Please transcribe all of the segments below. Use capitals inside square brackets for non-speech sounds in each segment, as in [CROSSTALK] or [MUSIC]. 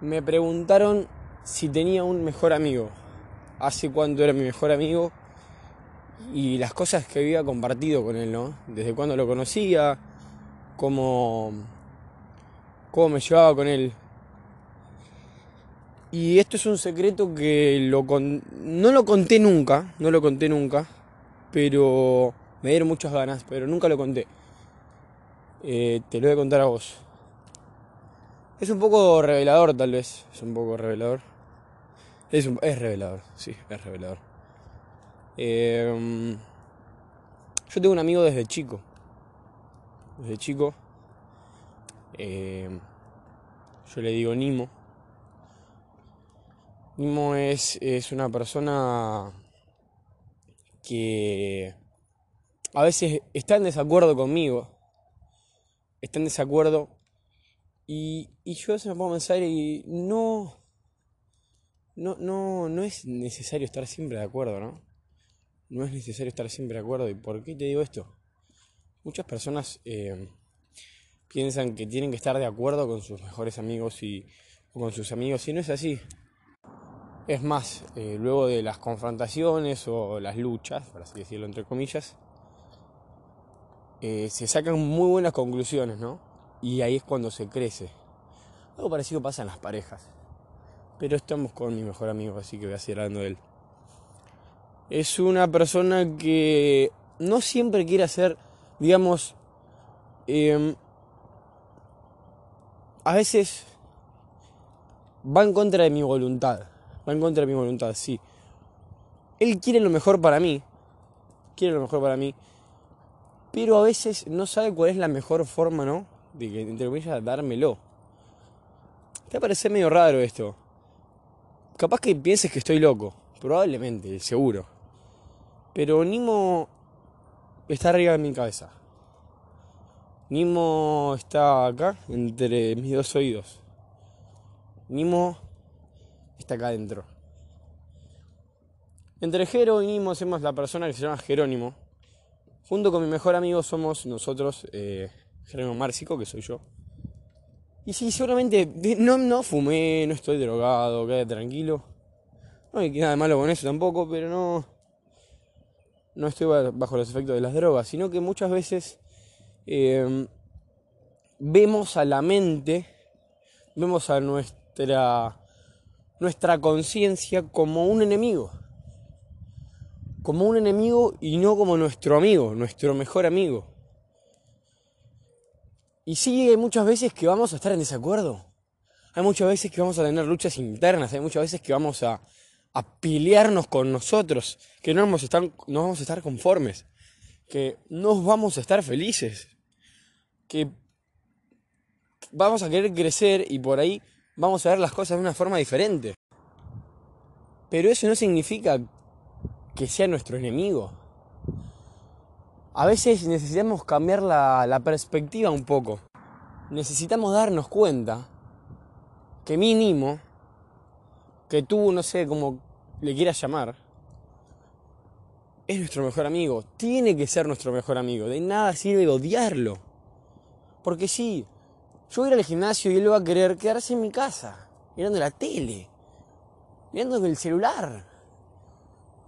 Me preguntaron si tenía un mejor amigo. Hace cuánto era mi mejor amigo y las cosas que había compartido con él, ¿no? Desde cuando lo conocía, cómo, cómo me llevaba con él. Y esto es un secreto que lo no lo conté nunca, no lo conté nunca, pero me dieron muchas ganas, pero nunca lo conté. Eh, te lo voy a contar a vos. Es un poco revelador tal vez, es un poco revelador. Es, es revelador, sí, es revelador. Em, yo tengo un amigo desde chico. Desde chico. Em, yo le digo Nimo. Nimo es, es una persona que a veces está en desacuerdo conmigo. Está en desacuerdo. Y, yo se me pongo a pensar y no, no, no, no es necesario estar siempre de acuerdo, ¿no? No es necesario estar siempre de acuerdo. ¿Y por qué te digo esto? Muchas personas eh, piensan que tienen que estar de acuerdo con sus mejores amigos y, o con sus amigos y no es así. Es más, eh, luego de las confrontaciones o las luchas, por así decirlo entre comillas, eh, se sacan muy buenas conclusiones, ¿no? Y ahí es cuando se crece. Algo parecido pasa en las parejas. Pero estamos con mi mejor amigo, así que voy a seguir hablando de él. Es una persona que no siempre quiere hacer, digamos, em, a veces va en contra de mi voluntad. Va en contra de mi voluntad, sí. Él quiere lo mejor para mí. Quiere lo mejor para mí. Pero a veces no sabe cuál es la mejor forma, ¿no? De que, entre comillas, dármelo. Te parece medio raro esto. Capaz que pienses que estoy loco, probablemente, seguro. Pero Nimo está arriba de mi cabeza. Nimo está acá, entre mis dos oídos. Nimo está acá adentro. Entre Jero y Nimo somos la persona que se llama Jerónimo. Junto con mi mejor amigo somos nosotros, eh, Jerónimo Márcico, que soy yo. Y sí, seguramente no, no fumé, no estoy drogado, quede tranquilo. No hay nada malo con eso tampoco, pero no. No estoy bajo los efectos de las drogas, sino que muchas veces em, vemos a la mente, vemos a nuestra, nuestra conciencia como un enemigo. Como un enemigo y no como nuestro amigo, nuestro mejor amigo. Y sí, hay muchas veces que vamos a estar en desacuerdo. Hay muchas veces que vamos a tener luchas internas, hay muchas veces que vamos a, a pelearnos con nosotros, que no vamos, a estar, no vamos a estar conformes, que no vamos a estar felices, que vamos a querer crecer y por ahí vamos a ver las cosas de una forma diferente. Pero eso no significa que sea nuestro enemigo a veces necesitamos cambiar la, perspectiva un poco. Necesitamos darnos cuenta que mínimo, que tú, no sé cómo le quieras llamar, es nuestro mejor amigo. Tiene que ser nuestro mejor amigo. De nada sirve odiarlo. Porque sí, yo voy a ir al gimnasio y él va a querer quedarse en mi casa, mirando la tele, mirando el celular,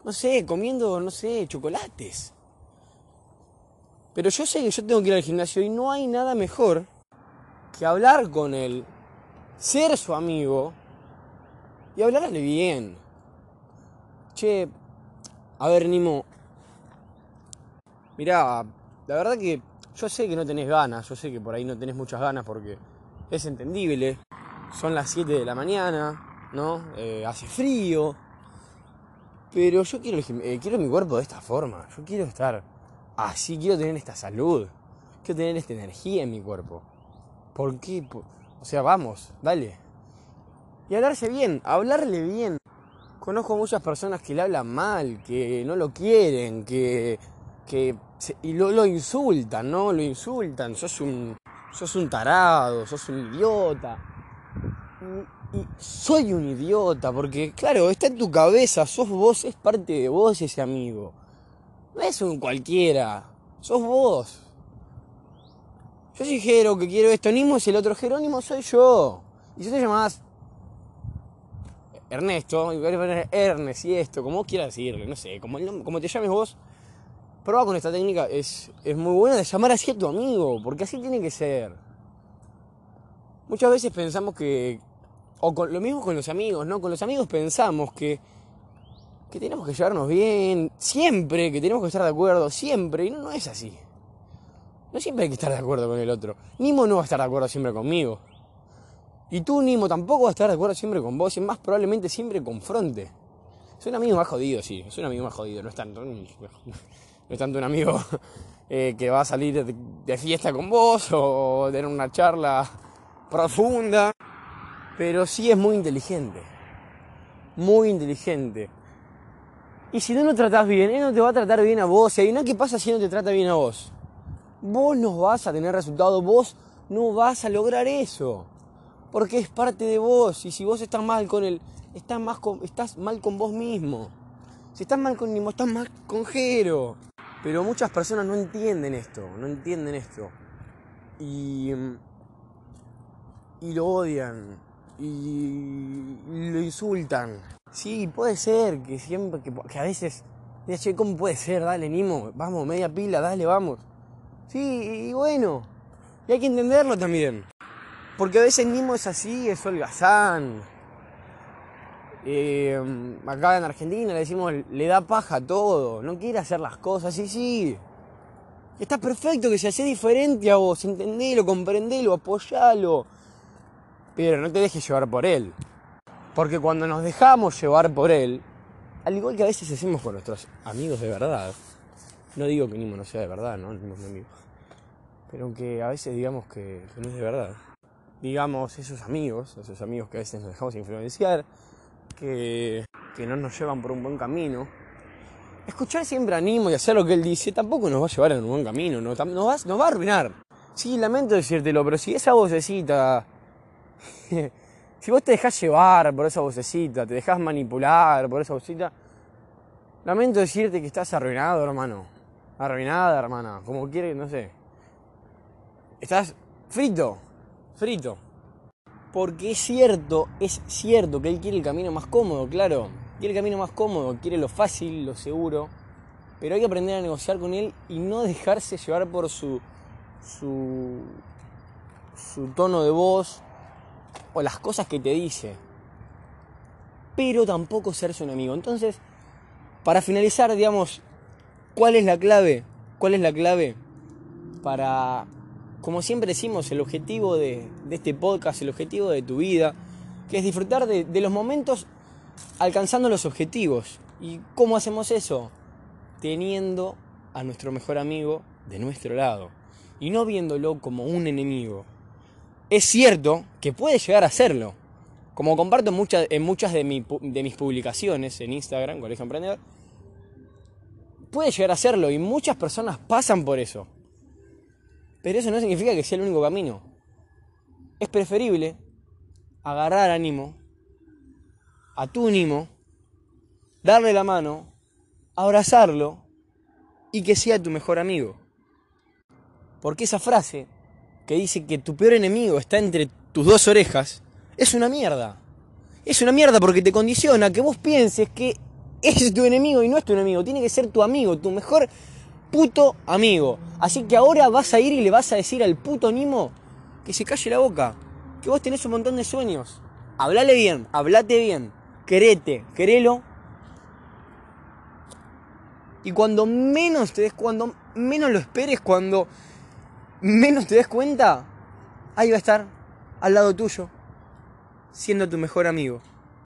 no sé, comiendo, no sé, chocolates. Pero yo sé que yo tengo que ir al gimnasio y no hay nada mejor que hablar con él, ser su amigo y hablarle bien. Che, a ver, Nimo, mirá, la verdad que yo sé que no tenés ganas, yo sé que por ahí no tenés muchas ganas porque es entendible. Son las 7 de la mañana, ¿no? Eh, hace frío. Pero yo quiero, eh, quiero mi cuerpo de esta forma. Yo quiero estar así quiero tener esta salud, quiero tener esta energía en mi cuerpo. ¿Por qué? O sea, vamos, dale. Y hablarse bien, hablarle bien. Conozco muchas personas que le hablan mal, que no lo quieren, que, que y lo, insultan, ¿no? Lo insultan, sos un, sos un tarado, sos un idiota. Y, y soy un idiota, porque claro, está en tu cabeza, sos vos, es parte de vos ese amigo. No es un cualquiera, sos vos. Yo soy que quiero esto, Nimo es el otro Jerónimo, soy yo. Y si te llamás Ernesto, y poner Ernest y esto, como vos quieras decirle, no sé, como, como te llames vos, prueba con esta técnica, es, es muy buena de llamar así a tu amigo, porque así tiene que ser. Muchas veces pensamos que, o con, lo mismo con los amigos, ¿no? Con los amigos pensamos que, que tenemos que llevarnos bien, siempre, que tenemos que estar de acuerdo, siempre, y no, es así. No siempre hay que estar de acuerdo con el otro. Nimo no va a estar de acuerdo siempre conmigo. Y tú, Nimo, tampoco vas a estar de acuerdo siempre con vos, y más probablemente siempre confronte. Es un amigo más jodido, sí, es un amigo más jodido, no es tanto, no es tanto un amigo [LAUGHS] eh, que va a salir de, fiesta con vos o tener una charla profunda, pero sí es muy inteligente, muy inteligente. Y si no lo tratás bien, él no te va a tratar bien a vos, y no, ¿qué pasa si no te trata bien a vos? Vos no vas a tener resultado, vos no vas a lograr eso porque es parte de vos. Y si vos estás mal con él, estás, mal con vos mismo. Si estás mal con Nimo, estás mal con Jero. Pero muchas personas no entienden esto, no entienden esto. Y, y lo odian. Y lo insultan. Sí, puede ser que siempre, que, a veces, che, ¿cómo puede ser? Dale, Nimo, vamos, media pila, dale, vamos. Sí, y bueno, y hay que entenderlo también. Porque a veces mismo es así, es holgazán. Eh, acá en Argentina le decimos, le da paja a todo, no quiere hacer las cosas, sí, sí. Está perfecto que se hace diferente a vos, entendelo, comprendelo, apoyalo. Pero no te dejes llevar por él. Porque cuando nos dejamos llevar por él, al igual que a veces hacemos con nuestros amigos de verdad, no digo que Nimo no sea de verdad, ¿no? Nimo es mi amigo. Pero aunque a veces digamos que no es de verdad digamos, esos amigos, esos amigos que a veces nos dejamos influenciar, que, que no nos llevan por un buen camino. Escuchar siempre animo y hacer lo que él dice tampoco nos va a llevar en un buen camino, nos, va, nos va a arruinar. Sí, lamento decírtelo, pero si esa vocecita, [LAUGHS] si vos te dejás llevar por esa vocecita, te dejás manipular por esa vocecita, lamento decirte que estás arruinado, hermano. Arruinada, hermana, como quieres, no sé. Estás frito frito. Porque es cierto, es cierto que él quiere el camino más cómodo, claro. Quiere el camino más cómodo, quiere lo fácil, lo seguro. Pero hay que aprender a negociar con él y no dejarse llevar por su, su, su tono de voz o las cosas que te dice. Pero tampoco ser su enemigo. Entonces, para finalizar, digamos, ¿cuál es la clave? ¿Cuál es la clave para como siempre decimos, el objetivo de, este podcast, el objetivo de tu vida, que es disfrutar de, los momentos alcanzando los objetivos. ¿Y cómo hacemos eso? Teniendo a nuestro mejor amigo de nuestro lado y no viéndolo como un enemigo. Es cierto que puede llegar a serlo. Como comparto en muchas, en muchas de, mis publicaciones en Instagram, Colegio Emprendedor, puede llegar a serlo y muchas personas pasan por eso. Pero eso no significa que sea el único camino. Es preferible agarrar ánimo, a tu ánimo, darle la mano, abrazarlo y que sea tu mejor amigo. Porque esa frase que dice que tu peor enemigo está entre tus dos orejas es una mierda. Es una mierda porque te condiciona que vos pienses que es tu enemigo y no es tu enemigo. Tiene que ser tu amigo, tu mejor puto amigo. Así que ahora vas a ir y le vas a decir al puto Nimo que se calle la boca. Que vos tenés un montón de sueños. Hablale bien, hablate bien. Querete, querelo. Y cuando menos te des, cuando menos lo esperes, cuando menos te des cuenta, ahí va a estar al lado tuyo, siendo tu mejor amigo.